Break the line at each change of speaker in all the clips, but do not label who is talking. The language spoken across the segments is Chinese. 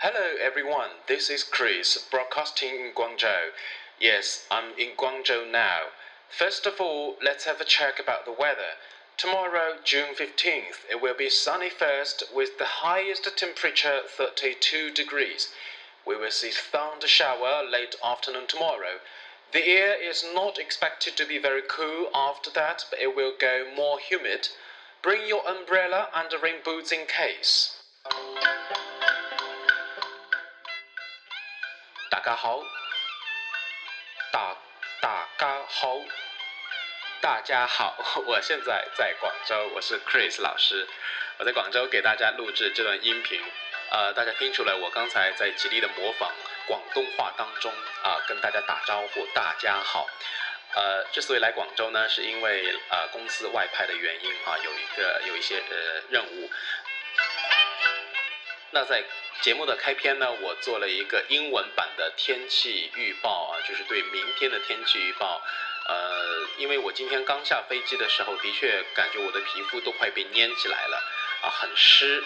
Hello everyone, this is Chris broadcasting in Guangzhou. Yes, I'm in Guangzhou now. First of all, let's have a check about the weather. Tomorrow, June 15th, it will be sunny first with the highest temperature 32 degrees. We will see thunder shower late afternoon tomorrow. The air is not expected to be very cool after that, but it will go more humid. Bring your umbrella and rain boots in case. 大家好，大大家好，大家好，我现在在广州，我是 Chris 老师，我在广州给大家录制这段音频。呃，大家听出来，我刚才在极力的模仿广东话当中啊，跟大家打招呼，大家好。呃，之所以来广州呢，是因为呃公司外派的原因啊，有一个有一些呃任务。那在节目的开篇呢，我做了一个英文版的天气预报啊，就是对明天的天气预报。呃，因为我今天刚下飞机的时候，的确感觉我的皮肤都快被粘起来了啊，很湿。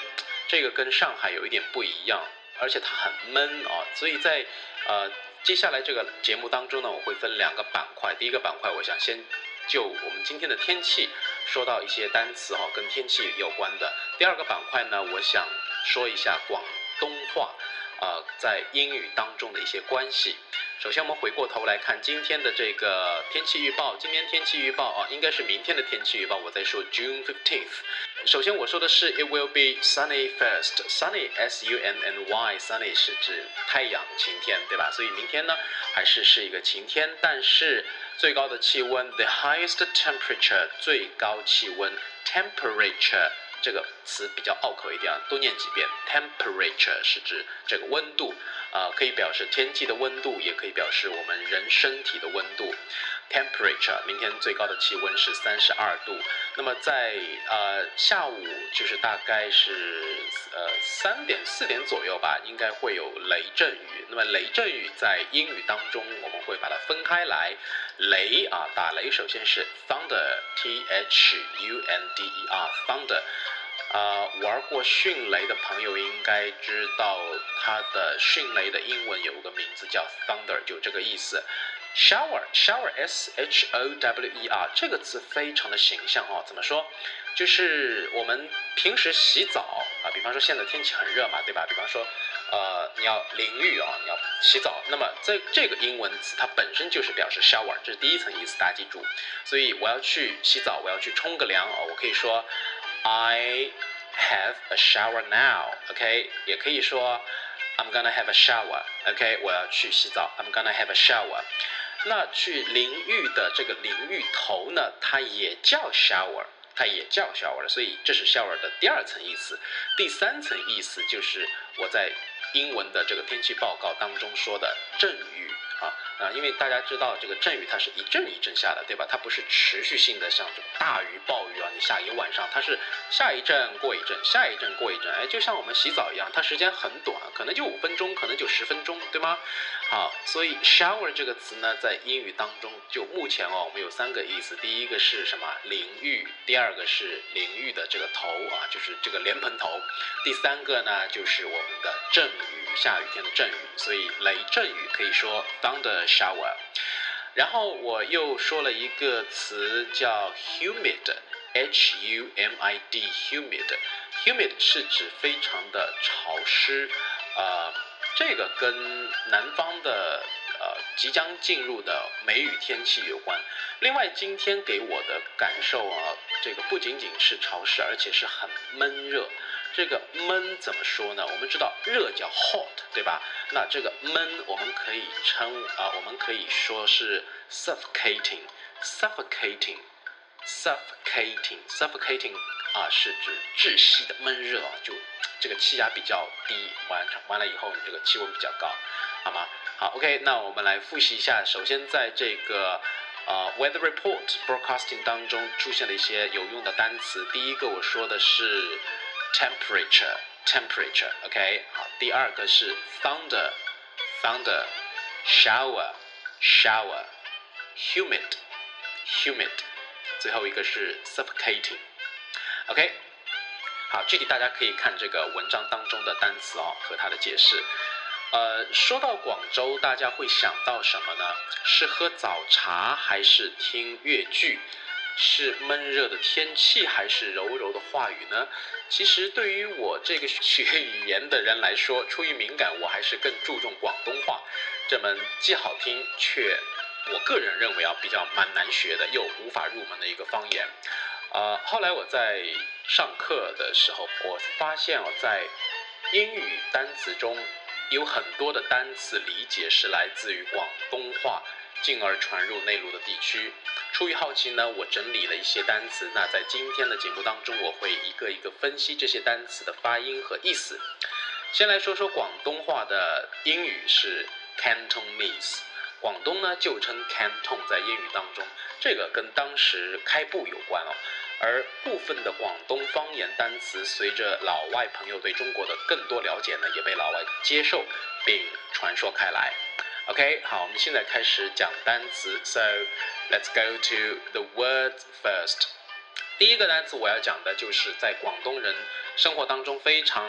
这个跟上海有一点不一样，而且它很闷啊，所以在呃接下来这个节目当中呢，我会分两个板块。第一个板块，我想先就我们今天的天气说到一些单词哈，跟天气有关的。第二个板块呢，我想说一下广东话啊在英语当中的一些关系。首先，我们回过头来看今天的这个天气预报。今天天气预报啊，应该是明天的天气预报。我在说 June fifteenth。首先我说的是 It will be sunny first. Sunny, S-U-N-N-Y. Sunny 是指太阳、晴天，对吧？所以明天呢，还是是一个晴天。但是最高的气温，the highest temperature，最高气温，temperature。这个词比较拗口一点啊，多念几遍。Temperature 是指这个温度，啊，可以表示天气的温度，也可以表示我们人身体的温度。Temperature，明天最高的气温是三十二度。那么在呃下午，就是大概是呃三点四点左右吧，应该会有雷阵雨。那么雷阵雨在英语当中，我们会把它分开来。雷啊，打雷首先是 thunder，T H U N D E R，thunder。啊，玩过迅雷的朋友应该知道，它的迅雷的英文有个名字叫 thunder，就这个意思。shower，shower，S H O W E R，这个词非常的形象哦。怎么说？就是我们平时洗澡啊，比方说现在天气很热嘛，对吧？比方说，呃，你要淋浴啊，你要洗澡，那么这这个英文词它本身就是表示 shower，这是第一层意思，大家记住。所以我要去洗澡，我要去冲个凉哦，我可以说。I have a shower now. OK，也可以说 I'm gonna have a shower. OK，我要去洗澡。I'm gonna have a shower. 那去淋浴的这个淋浴头呢，它也叫 shower，它也叫 shower，所以这是 shower 的第二层意思。第三层意思就是我在英文的这个天气报告当中说的阵雨。啊啊，因为大家知道这个阵雨它是一阵一阵下的，对吧？它不是持续性的，像这种大雨暴雨啊，你下一晚上，它是下一阵过一阵，下一阵过一阵，哎，就像我们洗澡一样，它时间很短，可能就五分钟，可能就十分钟，对吗？好，所以 shower 这个词呢，在英语当中，就目前哦，我们有三个意思，第一个是什么？淋浴，第二个是淋浴的这个头啊，就是这个莲蓬头，第三个呢，就是我们的阵雨，下雨天的阵雨，所以雷阵雨可以说当。shower，然后我又说了一个词叫 humid，h u m i d，humid，humid 是指非常的潮湿，呃，这个跟南方的呃即将进入的梅雨天气有关。另外，今天给我的感受啊，这个不仅仅是潮湿，而且是很闷热。这个闷怎么说呢？我们知道热叫 hot，对吧？那这个闷我们可以称啊，我们可以说是 suffocating，suffocating，suffocating，suffocating 啊，是指窒息的闷热啊，就这个气压比较低，完成完了以后，你这个气温比较高，好吗？好，OK，那我们来复习一下。首先，在这个呃 weather report broadcasting 当中出现了一些有用的单词。第一个我说的是。Temperature temperature OK 好，第二个是 thunder thunder shower shower humid humid 最后一个是 suffocating OK 好，具体大家可以看这个文章当中的单词哦和它的解释。呃，说到广州，大家会想到什么呢？是喝早茶还是听粤剧？是闷热的天气还是柔柔的话语呢？其实对于我这个学语言的人来说，出于敏感，我还是更注重广东话这门既好听却我个人认为啊比较蛮难学的又无法入门的一个方言。呃，后来我在上课的时候，我发现哦，在英语单词中。有很多的单词理解是来自于广东话，进而传入内陆的地区。出于好奇呢，我整理了一些单词。那在今天的节目当中，我会一个一个分析这些单词的发音和意思。先来说说广东话的英语是 Cantonese，广东呢就称 Canton，在英语当中，这个跟当时开埠有关哦。而部分的广东方言单词，随着老外朋友对中国的更多了解呢，也被老外接受并传说开来。OK，好，我们现在开始讲单词。So let's go to the words first。第一个单词我要讲的就是在广东人生活当中非常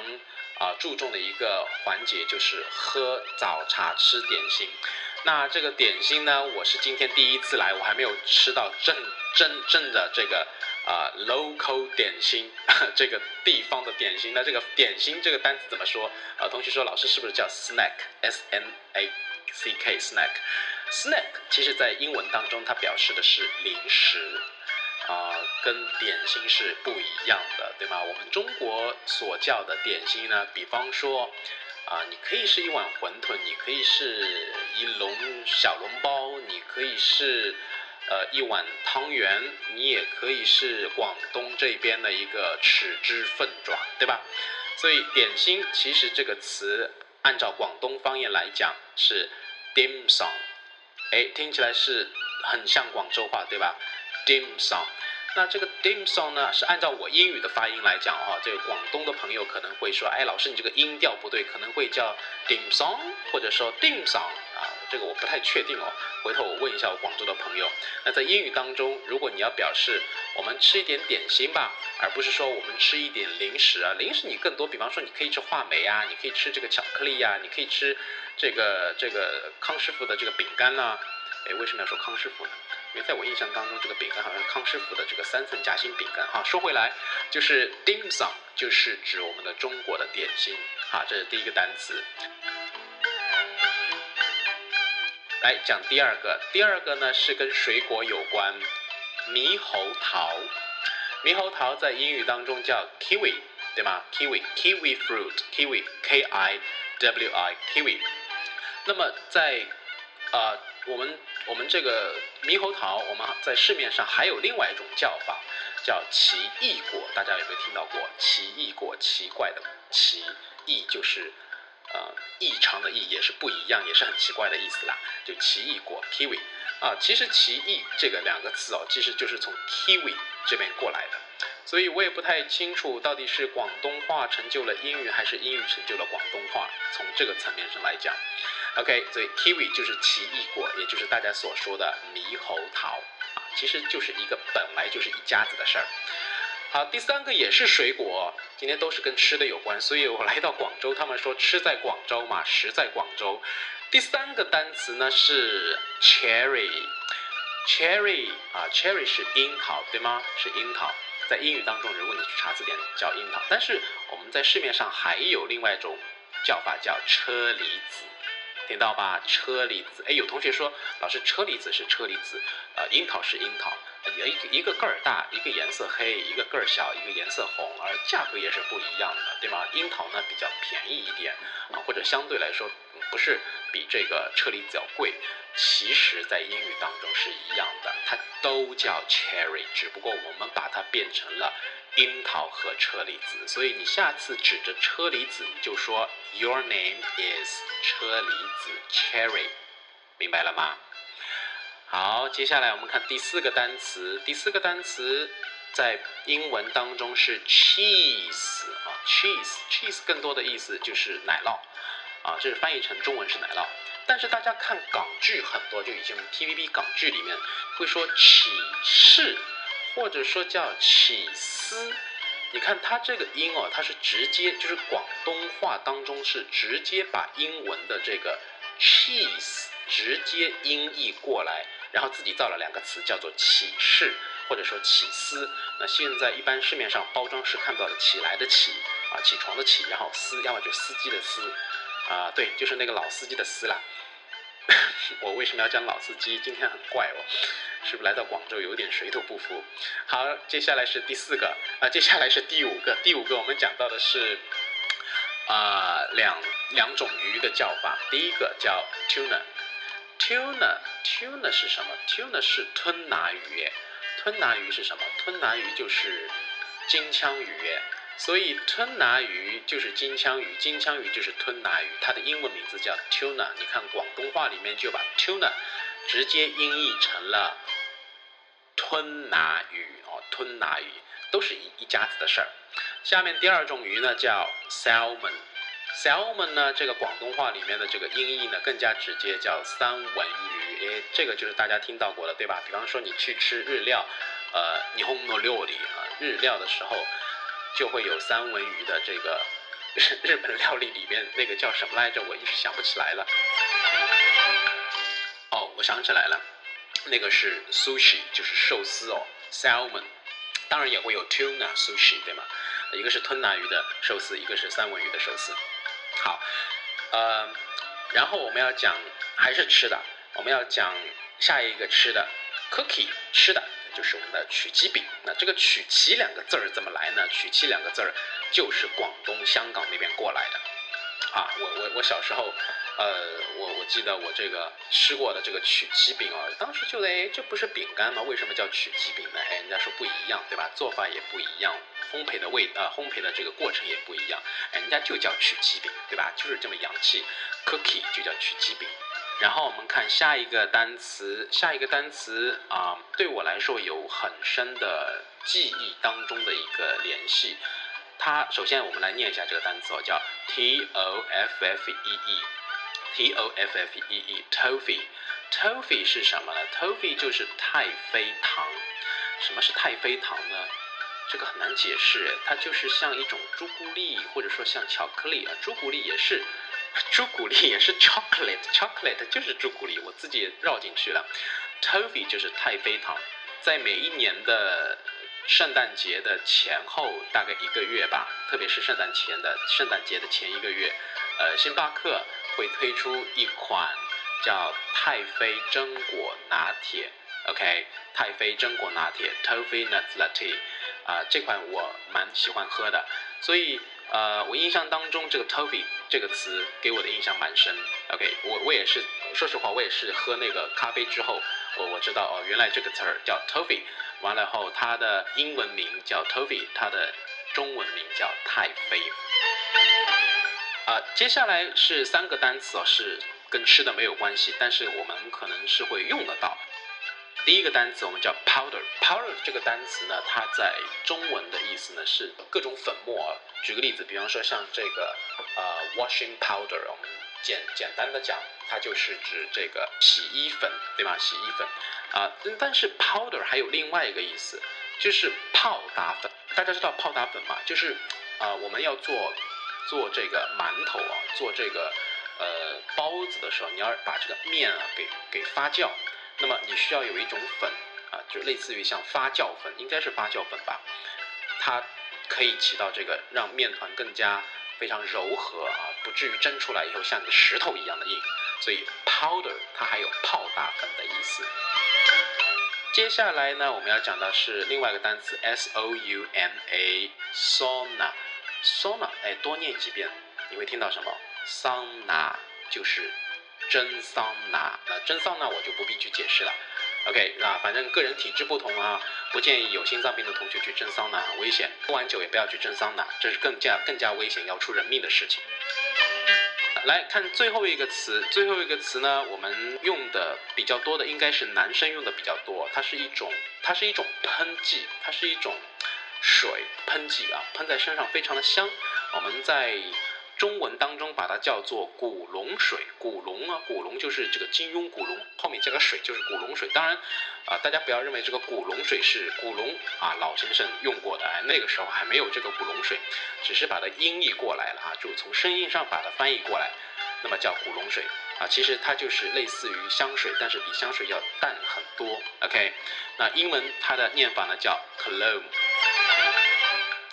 啊注重的一个环节，就是喝早茶、吃点心。那这个点心呢，我是今天第一次来，我还没有吃到正真正的这个。啊，local 点心，这个地方的点心，那这个点心这个单词怎么说？啊，同学说老师是不是叫 snack？S N A C K，snack，snack，其实在英文当中它表示的是零食，啊，跟点心是不一样的，对吗？我们中国所叫的点心呢，比方说，啊，你可以是一碗馄饨，你可以是一笼小笼包，你可以是。呃，一碗汤圆，你也可以是广东这边的一个豉汁凤爪，对吧？所以点心其实这个词按照广东方言来讲是 dim song，哎，听起来是很像广州话，对吧？dim song，。那这个 dim song 呢，是按照我英语的发音来讲哦，这个广东的朋友可能会说，哎，老师你这个音调不对，可能会叫 dim sum，或者说 dim sum 啊，这个我不太确定哦，回头我问一下我广州的朋友。那在英语当中，如果你要表示我们吃一点点心吧，而不是说我们吃一点零食啊，零食你更多，比方说你可以吃话梅啊，你可以吃这个巧克力呀，你可以吃这个这个康师傅的这个饼干呐。哎，为什么要说康师傅呢？因为在我印象当中，这个饼干好像康师傅的这个三层夹心饼干。哈，说回来，就是 dim sum 就是指我们的中国的点心。好，这是第一个单词。来讲第二个，第二个呢是跟水果有关，猕猴桃。猕猴桃在英语当中叫 kiwi，对吗？kiwi，kiwi fruit，kiwi，k i w i，kiwi。那么在啊。我们我们这个猕猴桃，我们在市面上还有另外一种叫法，叫奇异果。大家有没有听到过奇异果？奇怪的奇异就是呃异常的异，也是不一样，也是很奇怪的意思啦。就奇异果 kiwi 啊，其实奇异这个两个字哦，其实就是从 kiwi 这边过来的。所以我也不太清楚到底是广东话成就了英语，还是英语成就了广东话。从这个层面上来讲。OK，所以 kiwi 就是奇异果，也就是大家所说的猕猴桃啊，其实就是一个本来就是一家子的事儿。好，第三个也是水果，今天都是跟吃的有关，所以我来到广州，他们说吃在广州嘛，食在广州。第三个单词呢是 cherry，cherry 啊，cherry 是樱桃，对吗？是樱桃，在英语当中，如果你去查字典叫樱桃，但是我们在市面上还有另外一种叫法叫车厘子。听到吧？车厘子，哎，有同学说，老师，车厘子是车厘子，呃，樱桃是樱桃，一一个个儿大，一个颜色黑，一个个儿小，一个颜色红，而价格也是不一样的，对吗？樱桃呢比较便宜一点，啊，或者相对来说不是比这个车厘子要贵，其实在英语当中是一样的，它都叫 cherry，只不过我们把它变成了。樱桃和车厘子，所以你下次指着车厘子，你就说 Your name is 车厘子 Cherry，明白了吗？好，接下来我们看第四个单词。第四个单词在英文当中是 cheese 啊，cheese，cheese 更多的意思就是奶酪啊，这是翻译成中文是奶酪。但是大家看港剧很多，就已经 TVB 港剧里面会说起士。或者说叫起司，你看它这个音哦，它是直接就是广东话当中是直接把英文的这个 cheese 直接音译过来，然后自己造了两个词叫做起势或者说起司。那现在一般市面上包装是看到的起来的起啊，起床的起，然后司要么就司机的司啊，对，就是那个老司机的司啦。我为什么要讲老司机？今天很怪哦，是不是来到广州有点水土不服？好，接下来是第四个啊，接下来是第五个。第五个我们讲到的是啊两两种鱼的叫法。第一个叫 tuna Tuna，Tuna 是什么？tuna 是吞拿鱼，吞拿鱼是什么？吞拿鱼就是金枪鱼。所以吞拿鱼就是金枪鱼，金枪鱼就是吞拿鱼，它的英文名字叫 tuna。你看广东话里面就把 tuna 直接音译成了吞拿鱼哦，吞拿鱼都是一一家子的事儿。下面第二种鱼呢叫 Salmon Salmon 呢这个广东话里面的这个音译呢更加直接，叫三文鱼。诶，这个就是大家听到过的对吧？比方说你去吃日料，呃，日本料理啊，日料的时候。就会有三文鱼的这个日本料理里面那个叫什么来着？我一时想不起来了。哦，我想起来了，那个是 sushi，就是寿司哦，salmon。当然也会有 tuna sushi，对吗？一个是吞拿鱼的寿司，一个是三文鱼的寿司。好，呃，然后我们要讲还是吃的，我们要讲下一个吃的 cookie，吃的。就是我们的曲奇饼，那这个曲奇两个字儿怎么来呢？曲奇两个字儿就是广东、香港那边过来的，啊，我我我小时候，呃，我我记得我这个吃过的这个曲奇饼啊，当时就哎，这不是饼干吗？为什么叫曲奇饼呢？哎，人家说不一样，对吧？做法也不一样，烘焙的味呃，烘焙的这个过程也不一样，哎，人家就叫曲奇饼，对吧？就是这么洋气，cookie 就叫曲奇饼。然后我们看下一个单词，下一个单词啊，对我来说有很深的记忆当中的一个联系。它首先我们来念一下这个单词哦，叫 T O F F E E，T O F F E E，Toffee，Toffee 是什么呢？Toffee 就是太妃糖。什么是太妃糖呢？这个很难解释，它就是像一种朱古力，或者说像巧克力啊，朱古力也是。朱古力也是 chocolate，chocolate 就是朱古力，我自己绕进去了。Toffee 就是太妃糖，在每一年的圣诞节的前后大概一个月吧，特别是圣诞前的圣诞节的前一个月，呃，星巴克会推出一款叫太妃榛果拿铁，OK，太妃榛果拿铁 Toffee Nut Latte，啊，这款我蛮喜欢喝的，所以。呃，我印象当中这个 toffee 这个词给我的印象蛮深。OK，我我也是，说实话，我也是喝那个咖啡之后，我我知道哦，原来这个词儿叫 toffee。完了后，它的英文名叫 toffee，它的中文名叫太妃。啊，接下来是三个单词哦，是跟吃的没有关系，但是我们可能是会用得到。第一个单词我们叫 powder，powder 这个单词呢，它在中文的意思呢是各种粉末。举个例子，比方说像这个呃 washing powder，我们简简单的讲，它就是指这个洗衣粉，对吗？洗衣粉啊，但是 powder 还有另外一个意思，就是泡打粉。大家知道泡打粉吗？就是啊，我们要做做这个馒头啊，做这个呃包子的时候，你要把这个面啊给给发酵。那么你需要有一种粉啊，就类似于像发酵粉，应该是发酵粉吧？它可以起到这个让面团更加非常柔和啊，不至于蒸出来以后像个石头一样的硬。所以 powder 它还有泡打粉的意思。接下来呢，我们要讲的是另外一个单词 s o u n a sauna，sauna，哎，多念几遍，你会听到什么？桑拿就是。蒸桑拿，那蒸桑拿我就不必去解释了。OK，那反正个人体质不同啊，不建议有心脏病的同学去蒸桑拿，很危险。喝完酒也不要去蒸桑拿，这是更加更加危险，要出人命的事情。来看最后一个词，最后一个词呢，我们用的比较多的应该是男生用的比较多，它是一种它是一种喷剂，它是一种水喷剂啊，喷在身上非常的香。我们在中文当中把它叫做古龙水。古龙啊，古龙就是这个金庸古龙，后面加个水就是古龙水。当然，啊，大家不要认为这个古龙水是古龙啊老先生用过的，哎，那个时候还没有这个古龙水，只是把它音译过来了啊，就从声音上把它翻译过来，那么叫古龙水啊。其实它就是类似于香水，但是比香水要淡很多。OK，那英文它的念法呢叫 cologne。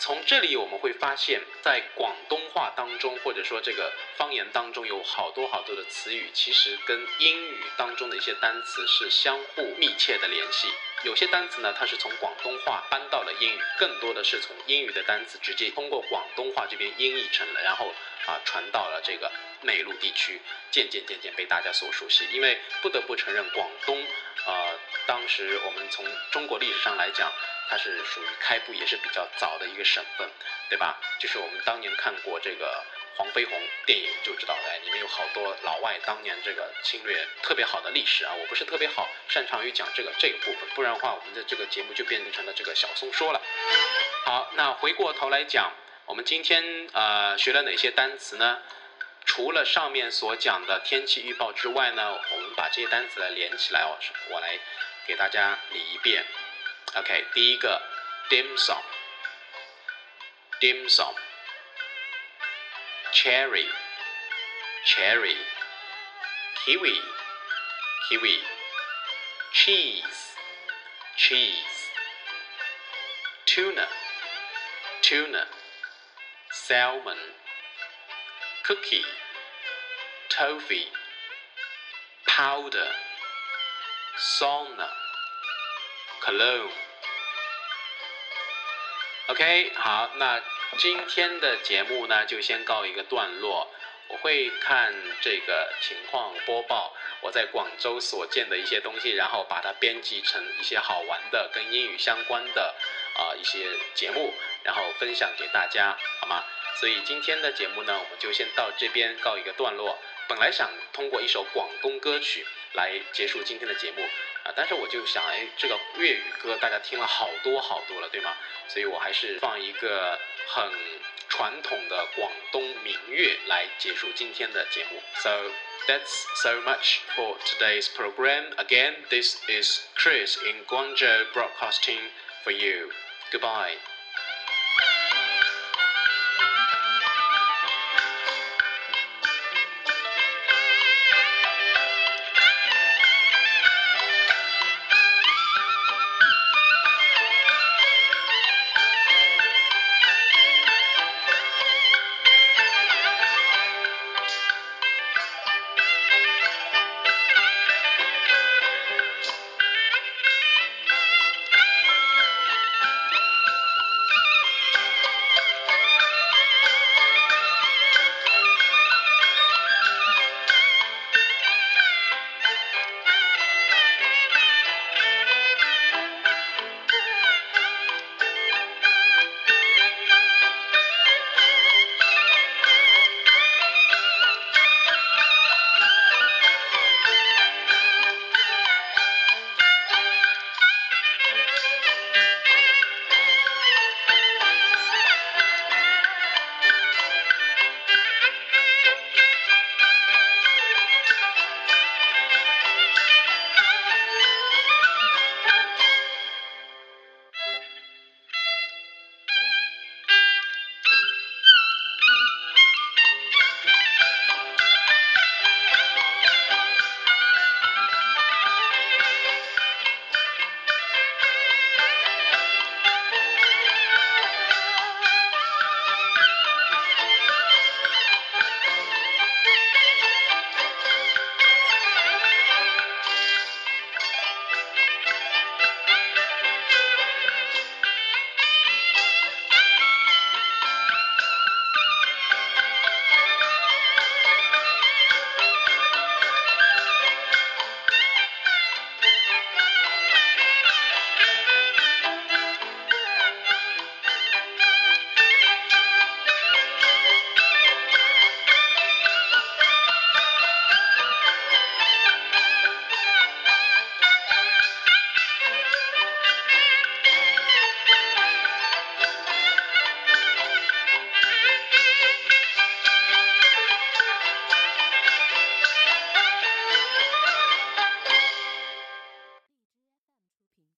从这里我们会发现，在广东话当中，或者说这个方言当中，有好多好多的词语，其实跟英语当中的一些单词是相互密切的联系。有些单词呢，它是从广东话搬到了英语，更多的是从英语的单词直接通过广东话这边音译成了，然后啊传到了这个内陆地区，渐渐渐渐被大家所熟悉。因为不得不承认，广东，呃，当时我们从中国历史上来讲。它是属于开埠也是比较早的一个省份，对吧？就是我们当年看过这个黄飞鸿电影就知道，哎，里面有好多老外当年这个侵略特别好的历史啊。我不是特别好擅长于讲这个这个部分，不然的话，我们的这个节目就变成了这个小松说了。好，那回过头来讲，我们今天呃学了哪些单词呢？除了上面所讲的天气预报之外呢我们把这些单词来连起来哦我来给大家理一遍。Ok 第一个 dim sum dim sum cherry cherry kiwi kiwi cheese cheese tuna tuna salmon cookie, toffee, powder, sauna, cologne. OK，好，那今天的节目呢就先告一个段落。我会看这个情况播报我在广州所见的一些东西，然后把它编辑成一些好玩的跟英语相关的啊一些节目，然后分享给大家，好吗？所以今天的节目呢，我们就先到这边告一个段落。本来想通过一首广东歌曲来结束今天的节目。啊，但是我就想，哎，这个粤语歌大家听了好多好多了，对吗？所以我还是放一个很传统的广东民乐来结束今天的节目。So that's so much for today's program. Again, this is Chris in Guangzhou Broadcasting for you. Goodbye.